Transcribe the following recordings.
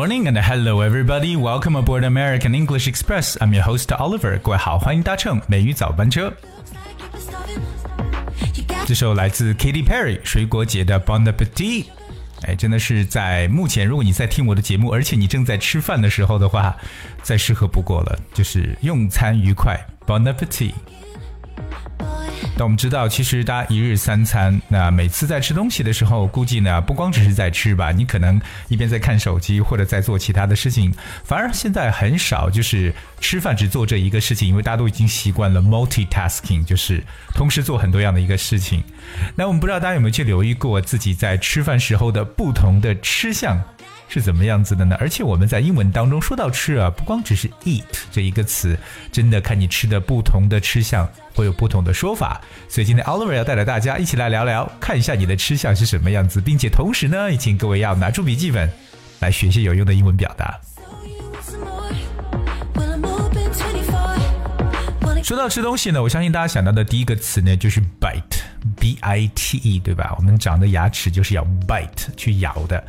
morning and hello everybody. Welcome aboard American English Express. I'm your host Oliver. 各位好，欢迎搭乘美语早班车。这首来自 Katy Perry 水果姐的 Bon Appetit。哎，真的是在目前，如果你在听我的节目，而且你正在吃饭的时候的话，再适合不过了，就是用餐愉快，Bon Appetit。那我们知道，其实大家一日三餐，那每次在吃东西的时候，估计呢不光只是在吃吧，你可能一边在看手机或者在做其他的事情，反而现在很少就是吃饭只做这一个事情，因为大家都已经习惯了 multitasking，就是同时做很多样的一个事情。那我们不知道大家有没有去留意过自己在吃饭时候的不同的吃相。是怎么样子的呢？而且我们在英文当中说到吃啊，不光只是 eat 这一个词，真的看你吃的不同的吃相会有不同的说法。所以今天 Oliver 要带着大家一起来聊聊，看一下你的吃相是什么样子，并且同时呢，也请各位要拿出笔记本来学些有用的英文表达。说到吃东西呢，我相信大家想到的第一个词呢就是 bite B I T E，对吧？我们长的牙齿就是要 bite 去咬的。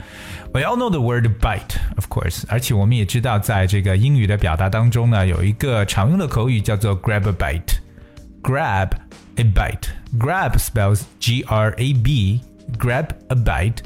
We all know the word bite, of course，而且我们也知道，在这个英语的表达当中呢，有一个常用的口语叫做 grab a bite。grab a bite. Grab spells G R A B. Grab a bite.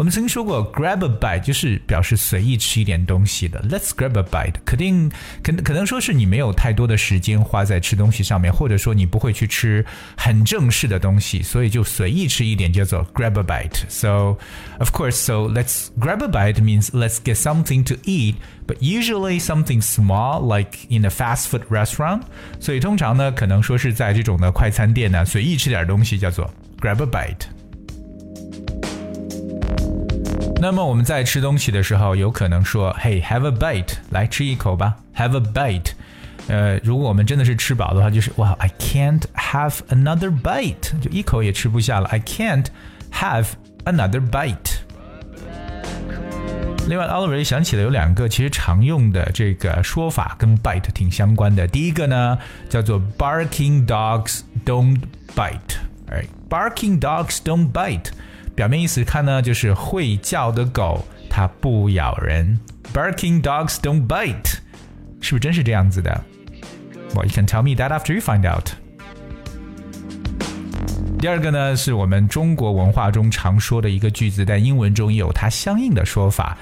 我们曾经说过，grab a bite 就是表示随意吃一点东西的。Let's grab a bite，肯定可可能说是你没有太多的时间花在吃东西上面，或者说你不会去吃很正式的东西，所以就随意吃一点叫做 grab a bite. So of course, so let's grab a bite means let's get something to eat, but usually something small like in a fast food restaurant. 所以通常呢，可能说是在这种的快餐店呢，随意吃点东西叫做 grab a bite。 那么我们在吃东西的时候，有可能说，Hey, have a bite，来吃一口吧，have a bite。呃，如果我们真的是吃饱的话，就是哇，I can't have another bite，就一口也吃不下了，I can't have another bite。另外，Oliver 也想起了有两个其实常用的这个说法跟 bite 挺相关的。第一个呢叫做 barking dogs don't bite，哎，barking dogs don't bite， 表面意思看呢就是会叫的狗它不咬人。barking dogs don't bite，是不是真是这样子的？Well, you can tell me that after you find out. 第二个呢，是我们中国文化中常说的一个句子，但英文中也有它相应的说法。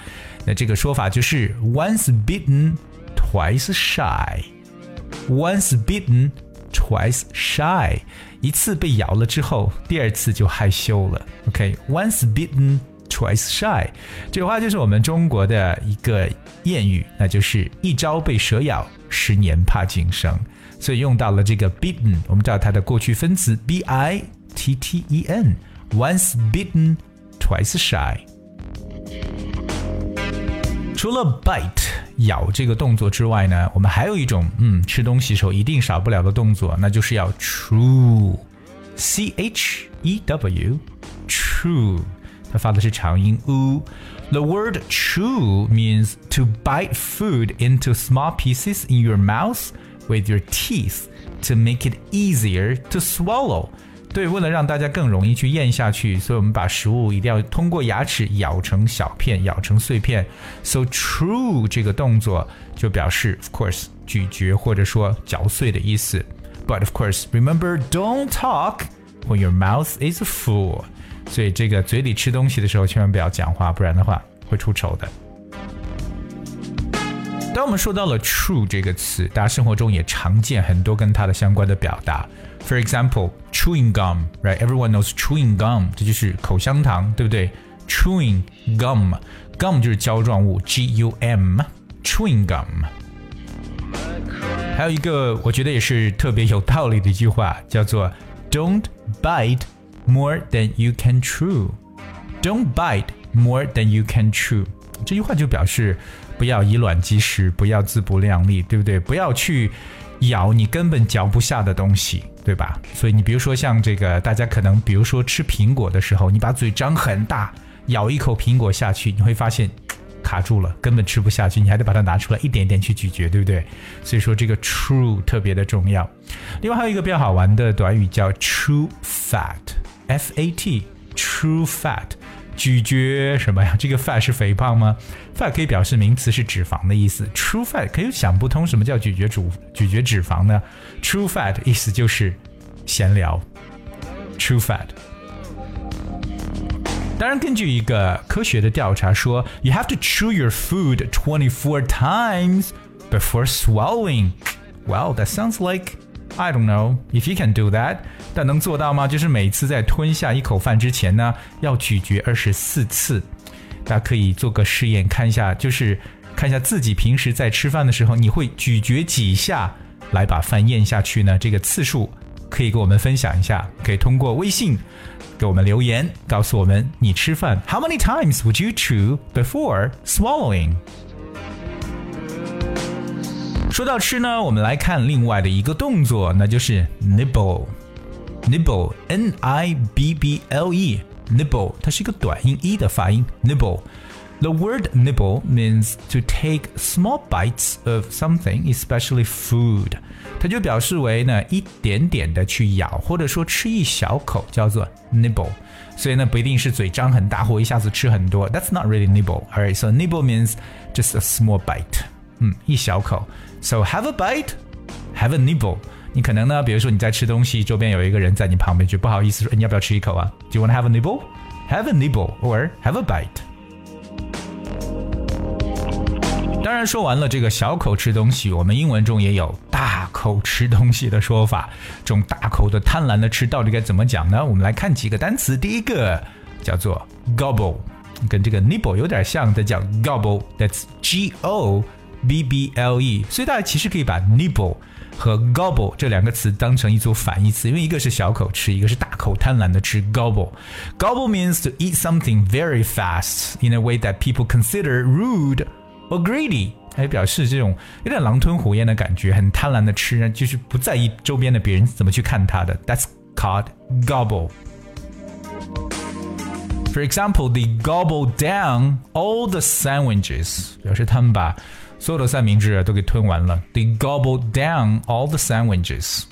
那这个说法就是 “once bitten, twice shy”。Once bitten, Twice shy。一次被咬了之后，第二次就害羞了。OK，once、bitten, twice shy。这句话就是我们中国的一个谚语，那就是一朝被蛇咬，十年怕井绳。所以用到了这个 bitten，我们知道它的过去分词 b i t t e n。Once bitten, twice shy。除了 bite 咬这个动作之外呢，我们还有一种嗯吃东西时候一定少不了的动作，那就是要 chew，c h e w，chew，它发的是长音 u。The word chew means to bite food into small pieces in your mouth with your teeth to make it easier to swallow. 对，为了让大家更容易去咽下去，所以我们把食物一定要通过牙齿咬成小片，咬成碎片。So chew 这个动作就表示，of course，咀嚼或者说嚼碎的意思。But of course, remember, don't talk when your mouth is full. 所以这个嘴里吃东西的时候，千万不要讲话，不然的话会出丑的。当我们说到了 “true” 这个词，大家生活中也常见很多跟它的相关的表达。For example, chewing gum, right? Everyone knows chewing gum，这就是口香糖，对不对？Chewing gum, gum 就是胶状物，G U M, chewing gum。还有一个我觉得也是特别有道理的一句话，叫做 "Don't bite more than you can chew." Don't bite more than you can chew. 这句话就表示不要以卵击石，不要自不量力，对不对？不要去咬你根本嚼不下的东西，对吧？所以你比如说像这个，大家可能比如说吃苹果的时候，你把嘴张很大，咬一口苹果下去，你会发现卡住了，根本吃不下去，你还得把它拿出来一点点去咀嚼，对不对？所以说这个 true 特别的重要。另外还有一个比较好玩的短语叫 true fat，f a t。true fat。咀嚼什么呀？这个 fat 是肥胖吗？fat 可以表示名词是脂肪的意思。true fat 可以想不通什么叫咀嚼主咀嚼脂肪呢？true fat 意思就是闲聊。true fat。当然，根据一个科学的调查说，you have to chew your food twenty four times before swallowing. Well, that sounds like I don't know if you can do that，但能做到吗？就是每次在吞下一口饭之前呢，要咀嚼二十四次。大家可以做个试验，看一下，就是看一下自己平时在吃饭的时候，你会咀嚼几下来把饭咽下去呢？这个次数可以给我们分享一下，可以通过微信给我们留言，告诉我们你吃饭 How many times would you chew before swallowing？说到吃呢，我们来看另外的一个动作，那就是 nibble。nibble，n i b b l e，nibble，它是一个短音 e 的发音。nibble。The word nibble means to take small bites of something, especially food。它就表示为呢一点点的去咬，或者说吃一小口，叫做 nibble。所以呢不一定是嘴张很大或一下子吃很多。That's not really nibble. Alright, so nibble means just a small bite. 嗯，一小口。So have a bite, have a nibble。你可能呢，比如说你在吃东西，周边有一个人在你旁边，就不好意思说，你要不要吃一口啊？Do you want to have a nibble? Have a nibble or have a bite。当然，说完了这个小口吃东西，我们英文中也有大口吃东西的说法。这种大口的、贪婪的吃，到底该怎么讲呢？我们来看几个单词。第一个叫做 gobble，跟这个 nibble 有点像，的叫 gobble，that's G O。b b l e，所以大家其实可以把 nibble 和 gobble 这两个词当成一组反义词，因为一个是小口吃，一个是大口贪婪的吃。gobble gobble means to eat something very fast in a way that people consider rude or greedy，还表示这种有点狼吞虎咽的感觉，很贪婪的吃，就是不在意周边的别人怎么去看他的。That's called gobble. For example, they gobble down all the sandwiches，表示他们把 所有的三明治都给吞完了。They gobbled down all the sandwiches.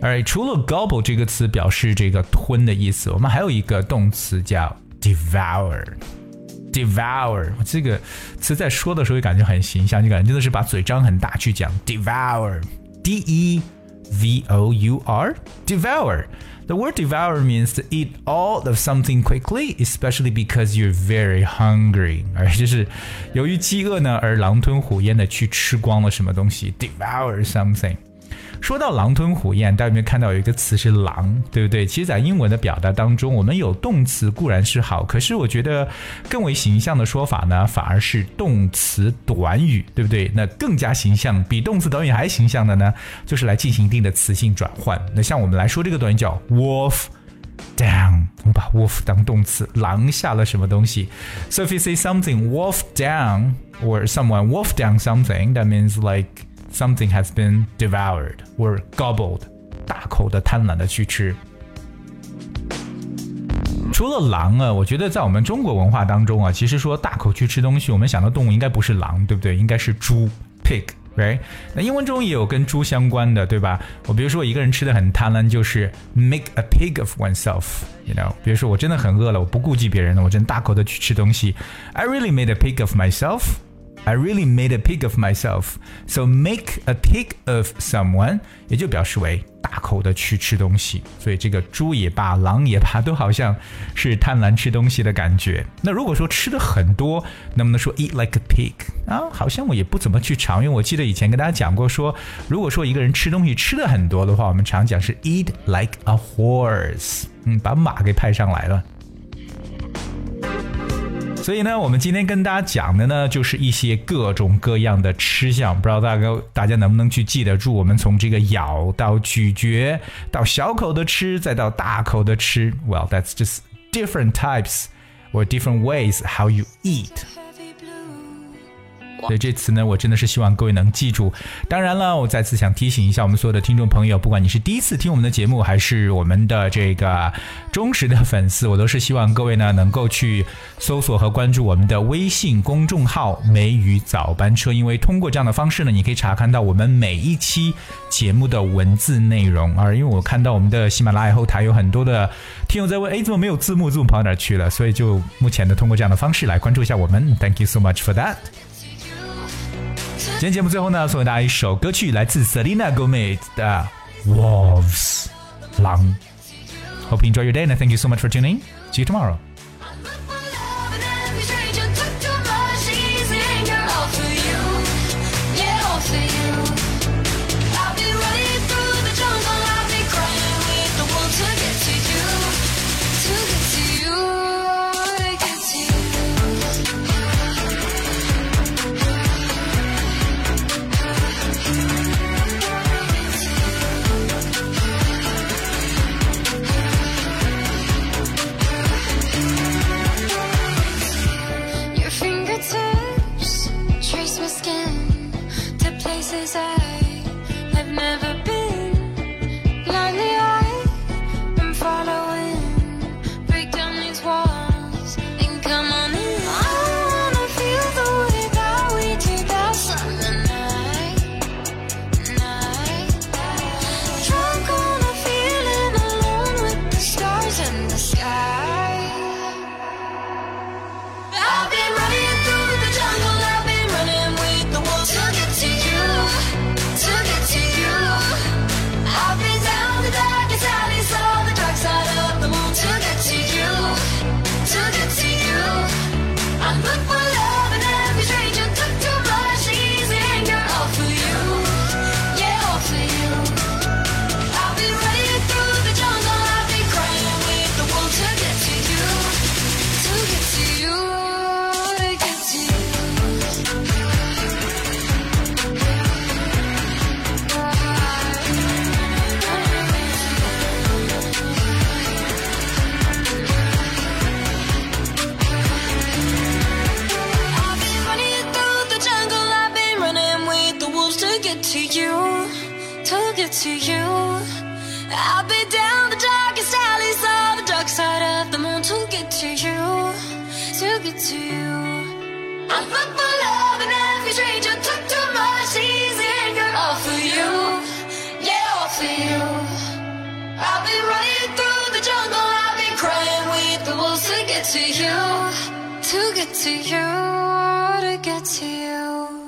哎除了 gobble 这个词表示这个吞的意思，我们还有一个动词叫 devour。devour 这个词在说的时候也感觉很形象，就感觉真的是把嘴张很大去讲 devour，d e v o u r devour。the word devour means to eat all of something quickly, especially because you're very hungry. 而就是由于饥饿呢，而狼吞虎咽的去吃光了什么东西，devour something。 说到狼吞虎咽，大家有没有看到有一个词是狼，对不对？其实，在英文的表达当中，我们有动词固然是好，可是我觉得更为形象的说法呢，反而是动词短语，对不对？那更加形象，比动词短语还形象的呢，就是来进行一定的词性转换。那像我们来说这个短语叫 wolf down，我们把 wolf 当动词，狼下了什么东西？So if you say something wolf down or someone wolf down something, that means like something has been devoured or gobbled，大口的贪婪的去吃。除了狼啊，我觉得在我们中国文化当中啊，其实说大口去吃东西，我们想到动物应该不是狼，对不对？应该是猪，pig，right？那英文中也有跟猪相关的，对吧？我比如说我一个人吃的很贪婪，就是 make a pig of oneself，you know？比如说我真的很饿了，我不顾及别人了，我真大口的去吃东西，I really made a pig of myself。I really made a pig of myself. So make a pig of someone 也就表示为大口的去吃东西。所以这个猪也罢，狼也罢，都好像是贪婪吃东西的感觉。那如果说吃的很多，能不能说 eat like a pig 啊？好像我也不怎么去尝，因为我记得以前跟大家讲过说，如果说一个人吃东西吃的很多的话，我们常讲是 eat like a horse。嗯，把马给派上来了。所以呢，我们今天跟大家讲的呢，就是一些各种各样的吃相，不知道大家大家能不能去记得住？我们从这个咬到咀嚼，到小口的吃，再到大口的吃。Well, that's just different types or different ways how you eat. 所以这词呢，我真的是希望各位能记住。当然了，我再次想提醒一下我们所有的听众朋友，不管你是第一次听我们的节目，还是我们的这个忠实的粉丝，我都是希望各位呢能够去搜索和关注我们的微信公众号“梅雨早班车”，因为通过这样的方式呢，你可以查看到我们每一期节目的文字内容。而因为我看到我们的喜马拉雅后台有很多的听友在问，哎，怎么没有字幕？字幕跑哪去了？所以就目前的通过这样的方式来关注一下我们。Thank you so much for that。今天节目最后呢，送给大家一首歌曲，来自 Selena Gomez 的《Wolves》狼。Hope you enjoy your day and thank you so much for tuning. See you tomorrow. Get to you, to get to you. I'm fucked for love and every stranger took too much easy anger all for you, yeah, all for you. I've been running through the jungle, I've been crying with the wolves to get to you, to get to you, to get to you.